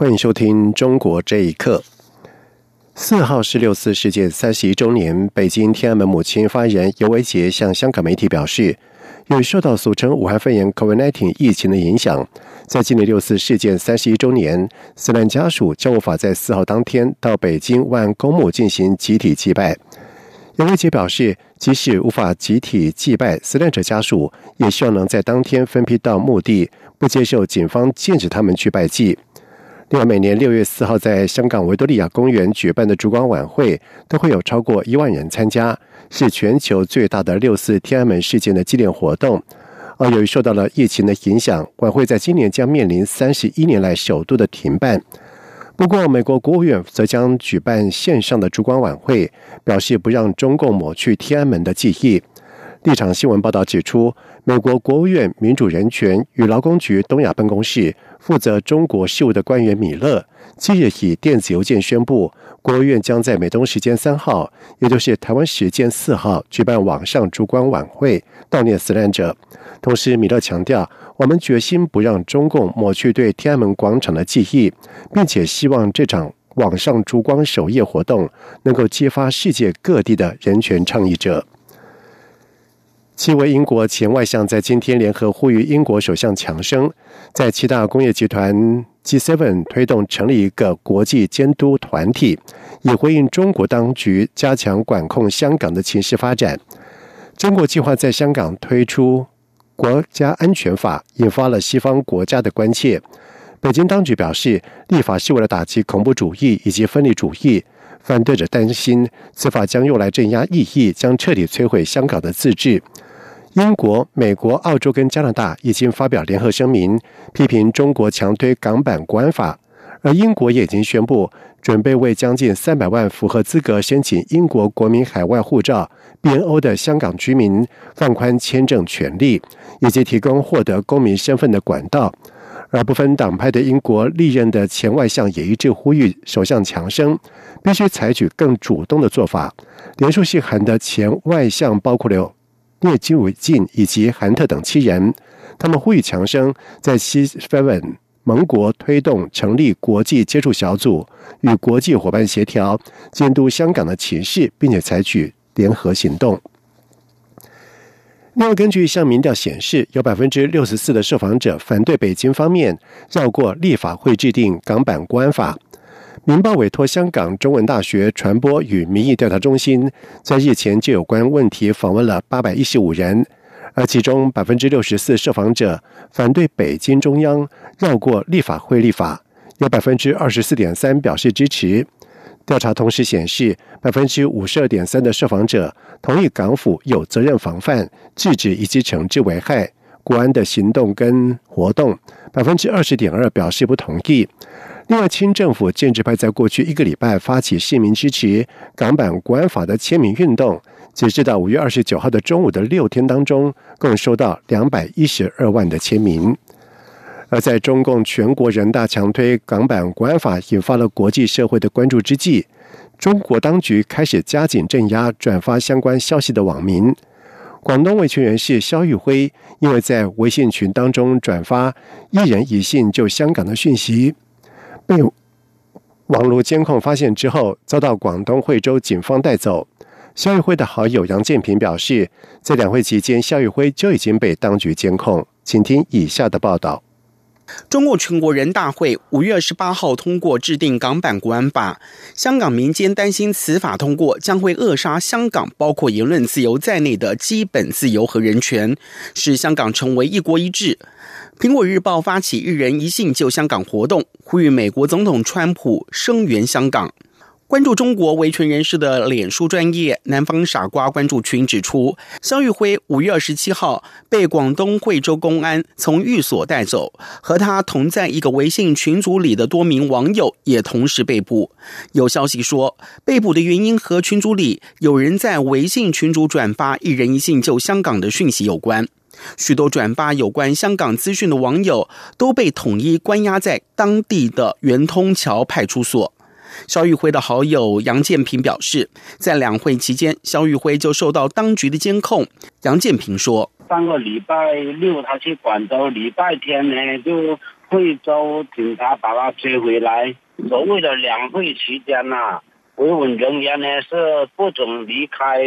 欢迎收听《中国这一刻》。四号是六四事件三十一周年，北京天安门母亲发言人尤维杰向香港媒体表示，由于受到俗称武汉肺炎 （COVID-19） 疫情的影响，在今年六四事件三十一周年，死难家属将无法在四号当天到北京万公墓进行集体祭拜。尤维杰表示，即使无法集体祭拜死难者家属，也希望能在当天分批到墓地，不接受警方禁止他们去拜祭。另外，每年六月四号在香港维多利亚公园举办的烛光晚会，都会有超过一万人参加，是全球最大的六四天安门事件的纪念活动。而由于受到了疫情的影响，晚会在今年将面临三十一年来首度的停办。不过，美国国务院则将举办线上的烛光晚会，表示不让中共抹去天安门的记忆。立场新闻报道指出，美国国务院民主人权与劳工局东亚办公室负责中国事务的官员米勒，今日以电子邮件宣布，国务院将在美东时间三号，也就是台湾时间四号，举办网上烛光晚会，悼念死难者。同时，米勒强调，我们决心不让中共抹去对天安门广场的记忆，并且希望这场网上烛光守夜活动能够激发世界各地的人权倡议者。七位英国前外相在今天联合呼吁英国首相强生，在七大工业集团 G7 推动成立一个国际监督团体，以回应中国当局加强管控香港的情势发展。中国计划在香港推出国家安全法，引发了西方国家的关切。北京当局表示，立法是为了打击恐怖主义以及分离主义。反对者担心，此法将用来镇压异议，将彻底摧毁香港的自治。英国、美国、澳洲跟加拿大已经发表联合声明，批评中国强推港版国安法。而英国也已经宣布，准备为将近三百万符合资格申请英国国民海外护照 （BNO） 的香港居民放宽签证权利，以及提供获得公民身份的管道。而不分党派的英国历任的前外相也一致呼吁首相强生必须采取更主动的做法。连署信函的前外相包括了。聂基伟进以及韩特等七人，他们呼吁强生在西非盟国推动成立国际接触小组，与国际伙伴协调监督香港的情势，并且采取联合行动。另外，根据一项民调显示，有百分之六十四的受访者反对北京方面绕过立法会制定港版国安法。《明报》委托香港中文大学传播与民意调查中心，在日前就有关问题访问了八百一十五人，而其中百分之六十四受访者反对北京中央绕过立法会立法，有百分之二十四点三表示支持。调查同时显示，百分之五十二点三的受访者同意港府有责任防范、制止以及惩治危害国安的行动跟活动，百分之二十点二表示不同意。另外，清政府建制派在过去一个礼拜发起市民支持港版国安法的签名运动，截至到五月二十九号的中午的六天当中，共收到两百一十二万的签名。而在中共全国人大强推港版国安法，引发了国际社会的关注之际，中国当局开始加紧镇压转发相关消息的网民。广东维权人士肖玉辉，因为在微信群当中转发一人一信救香港的讯息。被网络监控发现之后，遭到广东惠州警方带走。肖玉辉的好友杨建平表示，在两会期间，肖玉辉就已经被当局监控。请听以下的报道。中共全国人大会五月二十八号通过制定港版国安法，香港民间担心此法通过将会扼杀香港包括言论自由在内的基本自由和人权，使香港成为一国一制。苹果日报发起“一人一信救香港”活动，呼吁美国总统川普声援香港。关注中国维权人士的脸书专业南方傻瓜关注群指出，肖玉辉五月二十七号被广东惠州公安从寓所带走，和他同在一个微信群组里的多名网友也同时被捕。有消息说，被捕的原因和群组里有人在微信群组转发一人一信救香港的讯息有关。许多转发有关香港资讯的网友都被统一关押在当地的圆通桥派出所。肖玉辉的好友杨建平表示，在两会期间，肖玉辉就受到当局的监控。杨建平说：“上个礼拜六他去广州，礼拜天呢就惠州警察把他追回来。所谓的两会期间呐，维稳人员呢是不准离开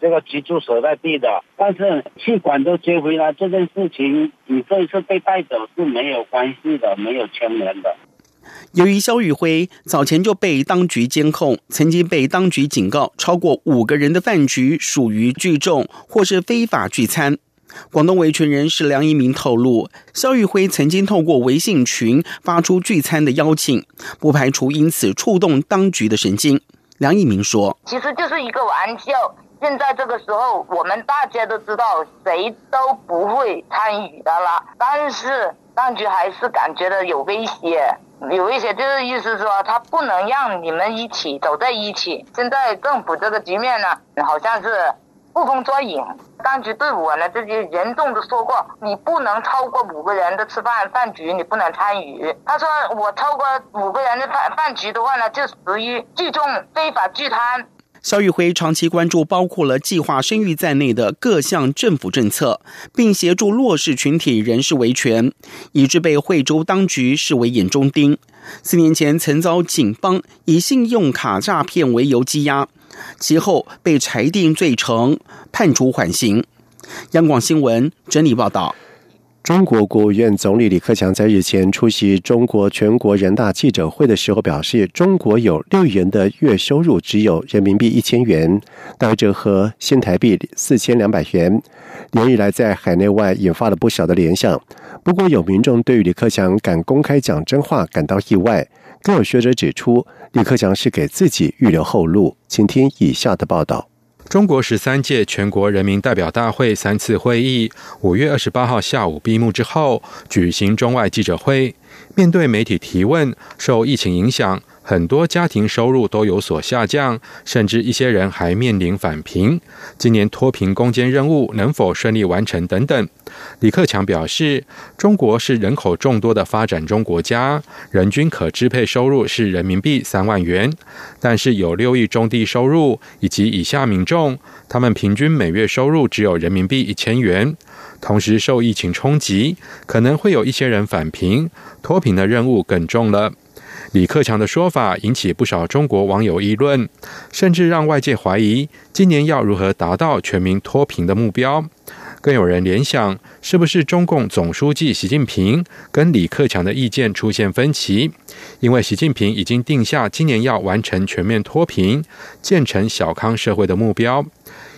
这个居住所在地的。但是去广州追回来这件事情，你这一次被带走是没有关系的，没有牵连的。”由于肖宇辉早前就被当局监控，曾经被当局警告，超过五个人的饭局属于聚众或是非法聚餐。广东维权人士梁一鸣透露，肖宇辉曾经透过微信群发出聚餐的邀请，不排除因此触动当局的神经。梁一鸣说：“其实就是一个玩笑。现在这个时候，我们大家都知道，谁都不会参与的了。但是当局还是感觉到有威胁。”有一些就是意思说，他不能让你们一起走在一起。现在政府这个局面呢，好像是捕风捉影。当局对我呢，这些严重的说过，你不能超过五个人的吃饭饭局，你不能参与。他说我超过五个人的饭饭局的话呢，就属于聚众非法聚餐。肖玉辉长期关注包括了计划生育在内的各项政府政策，并协助弱势群体人士维权，以致被惠州当局视为眼中钉。四年前曾遭警方以信用卡诈骗为由羁押，其后被裁定罪成，判处缓刑。央广新闻整理报道。中国国务院总理李克强在日前出席中国全国人大记者会的时候表示，中国有六亿人的月收入只有人民币一千元，大约折合新台币四千两百元。连日来在海内外引发了不少的联想。不过，有民众对于李克强敢公开讲真话感到意外，更有学者指出，李克强是给自己预留后路。请听以下的报道。中国十三届全国人民代表大会三次会议五月二十八号下午闭幕之后，举行中外记者会。面对媒体提问，受疫情影响。很多家庭收入都有所下降，甚至一些人还面临返贫。今年脱贫攻坚任务能否顺利完成等等。李克强表示，中国是人口众多的发展中国家，人均可支配收入是人民币三万元，但是有六亿中低收入以及以下民众，他们平均每月收入只有人民币一千元。同时受疫情冲击，可能会有一些人返贫，脱贫的任务更重了。李克强的说法引起不少中国网友议论，甚至让外界怀疑今年要如何达到全民脱贫的目标。更有人联想，是不是中共总书记习近平跟李克强的意见出现分歧？因为习近平已经定下今年要完成全面脱贫、建成小康社会的目标。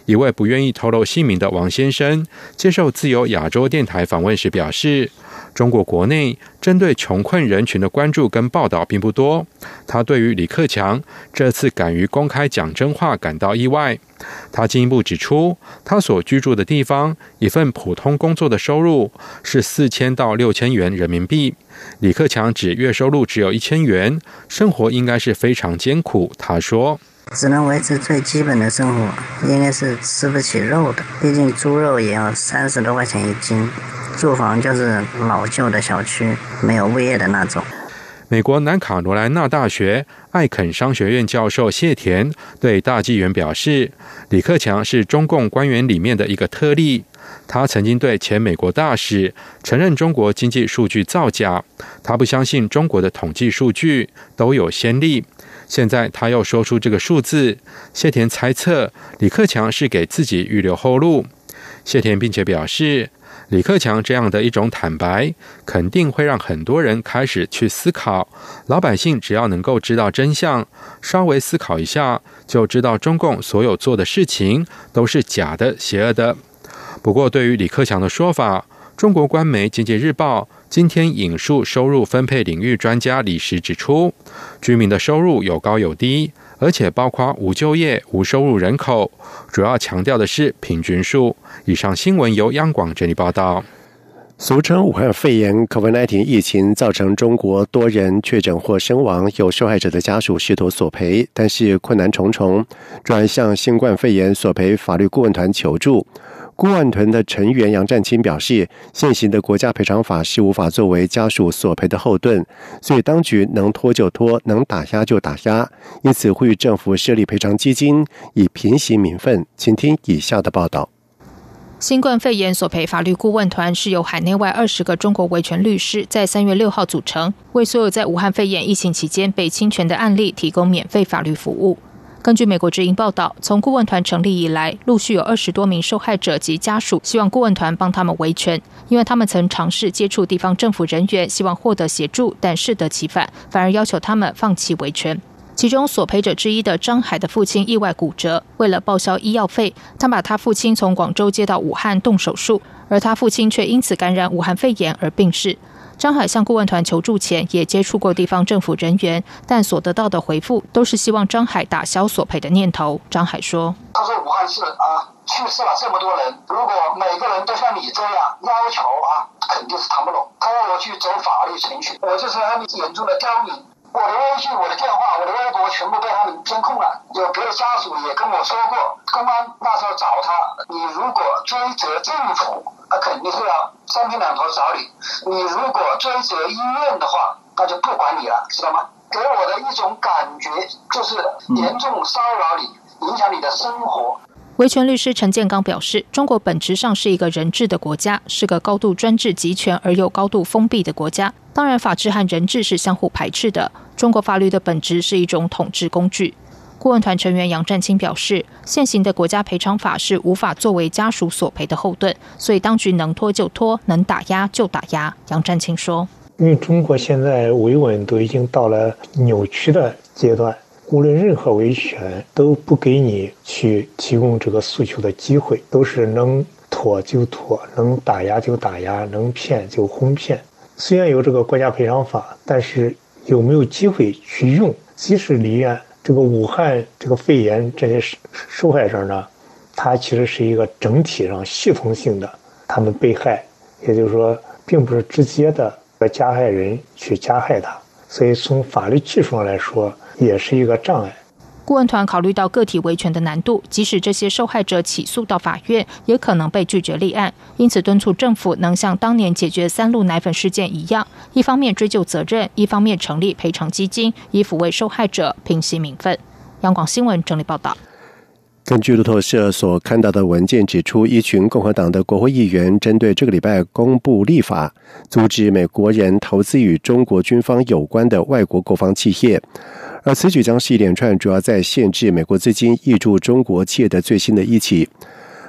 一位不愿意透露姓名的王先生接受自由亚洲电台访问时表示。中国国内针对穷困人群的关注跟报道并不多。他对于李克强这次敢于公开讲真话感到意外。他进一步指出，他所居住的地方一份普通工作的收入是四千到六千元人民币。李克强指月收入只有一千元，生活应该是非常艰苦。他说：“只能维持最基本的生活，应该是吃不起肉的。毕竟猪肉也要三十多块钱一斤。”住房就是老旧的小区，没有物业的那种。美国南卡罗来纳大学艾肯商学院教授谢田对大纪元表示：“李克强是中共官员里面的一个特例。他曾经对前美国大使承认中国经济数据造假，他不相信中国的统计数据都有先例。现在他又说出这个数字，谢田猜测李克强是给自己预留后路。谢田并且表示。”李克强这样的一种坦白，肯定会让很多人开始去思考。老百姓只要能够知道真相，稍微思考一下，就知道中共所有做的事情都是假的、邪恶的。不过，对于李克强的说法，中国官媒《经济日报》今天引述收入分配领域专家李石指出，居民的收入有高有低，而且包括无就业、无收入人口，主要强调的是平均数。以上新闻由央广整理报道。俗称武汉肺炎 （COVID-19） 疫情造成中国多人确诊或身亡，有受害者的家属试图索赔，但是困难重重，转向新冠肺炎索赔法律顾问团求助。顾问团的成员杨占清表示，现行的国家赔偿法是无法作为家属索赔的后盾，所以当局能拖就拖，能打压就打压，因此呼吁政府设立赔偿基金，以平息民愤。请听以下的报道。新冠肺炎索赔法律顾问团是由海内外二十个中国维权律师在三月六号组成，为所有在武汉肺炎疫情期间被侵权的案例提供免费法律服务。根据美国之音报道，从顾问团成立以来，陆续有二十多名受害者及家属希望顾问团帮他们维权，因为他们曾尝试接触地方政府人员，希望获得协助，但适得其反，反而要求他们放弃维权。其中索赔者之一的张海的父亲意外骨折，为了报销医药费，他把他父亲从广州接到武汉动手术，而他父亲却因此感染武汉肺炎而病逝。张海向顾问团求助前，也接触过地方政府人员，但所得到的回复都是希望张海打消索赔的念头。张海说：“他说武汉市啊，去世了这么多人，如果每个人都像你这样要求啊，肯定是谈不拢。他让我去走法律程序，我就是他们眼中的刁民。”我的微信、我的电话、我的微博全部被他们监控了。有别的家属也跟我说过，公安那时候找他，你如果追责政府，他肯定是要三天两头找你；你如果追责医院的话，那就不管你了，知道吗？给我的一种感觉就是严重骚扰你，影响你的生活。维权律师陈建刚表示，中国本质上是一个人治的国家，是个高度专制、集权而又高度封闭的国家。当然，法治和人治是相互排斥的。中国法律的本质是一种统治工具。顾问团成员杨占清表示，现行的国家赔偿法是无法作为家属索赔的后盾，所以当局能拖就拖，能打压就打压。杨占清说：“因为中国现在维稳都已经到了扭曲的阶段，无论任何维权都不给你去提供这个诉求的机会，都是能拖就拖，能打压就打压，能骗就哄骗。”虽然有这个国家赔偿法，但是有没有机会去用？即使离岸，这个武汉这个肺炎这些受害者呢，他其实是一个整体上系统性的，他们被害，也就是说，并不是直接的加害人去加害他，所以从法律技术上来说，也是一个障碍。顾问团考虑到个体维权的难度，即使这些受害者起诉到法院，也可能被拒绝立案。因此，敦促政府能像当年解决三鹿奶粉事件一样，一方面追究责任，一方面成立赔偿基金，以抚慰受害者，平息民愤。央广新闻整理报道。根据路透社所看到的文件指出，一群共和党的国会议员针对这个礼拜公布立法，阻止美国人投资与中国军方有关的外国国防企业。而此举将是一连串主要在限制美国资金挹注中国企业的最新的一起。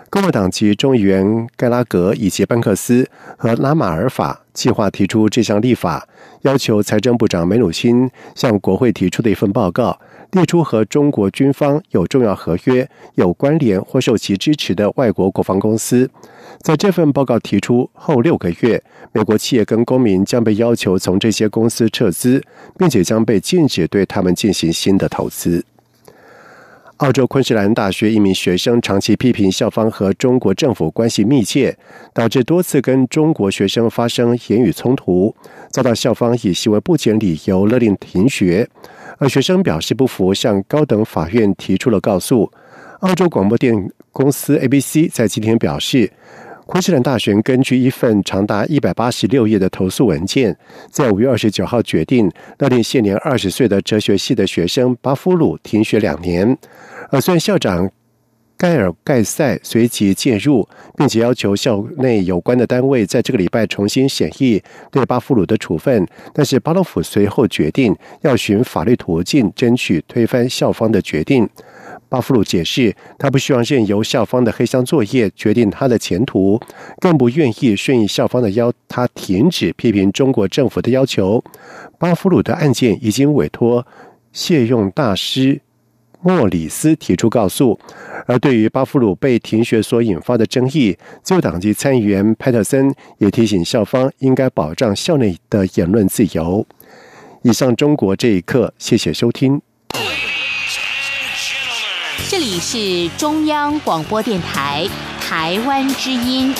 共和党籍众议员盖拉格以及班克斯和拉马尔法计划提出这项立法，要求财政部长梅努钦向国会提出的一份报告。列出和中国军方有重要合约、有关联或受其支持的外国国防公司，在这份报告提出后六个月，美国企业跟公民将被要求从这些公司撤资，并且将被禁止对他们进行新的投资。澳洲昆士兰大学一名学生长期批评校方和中国政府关系密切，导致多次跟中国学生发生言语冲突，遭到校方以行为不检理由勒令停学。而学生表示不服，向高等法院提出了告诉。澳洲广播电公司 ABC 在今天表示，昆士兰大学根据一份长达一百八十六页的投诉文件，在五月二十九号决定勒令现年二十岁的哲学系的学生巴夫鲁停学两年。而虽然校长。盖尔盖塞随即介入，并且要求校内有关的单位在这个礼拜重新审议对巴夫鲁的处分。但是巴洛夫随后决定要寻法律途径，争取推翻校方的决定。巴夫鲁解释，他不希望任由校方的黑箱作业决定他的前途，更不愿意顺应校方的要他停止批评中国政府的要求。巴夫鲁的案件已经委托谢用大师。莫里斯提出告诉，而对于巴夫鲁被停学所引发的争议，自由党籍参议员派特森也提醒校方应该保障校内的言论自由。以上，中国这一刻，谢谢收听。这里是中央广播电台台湾之音。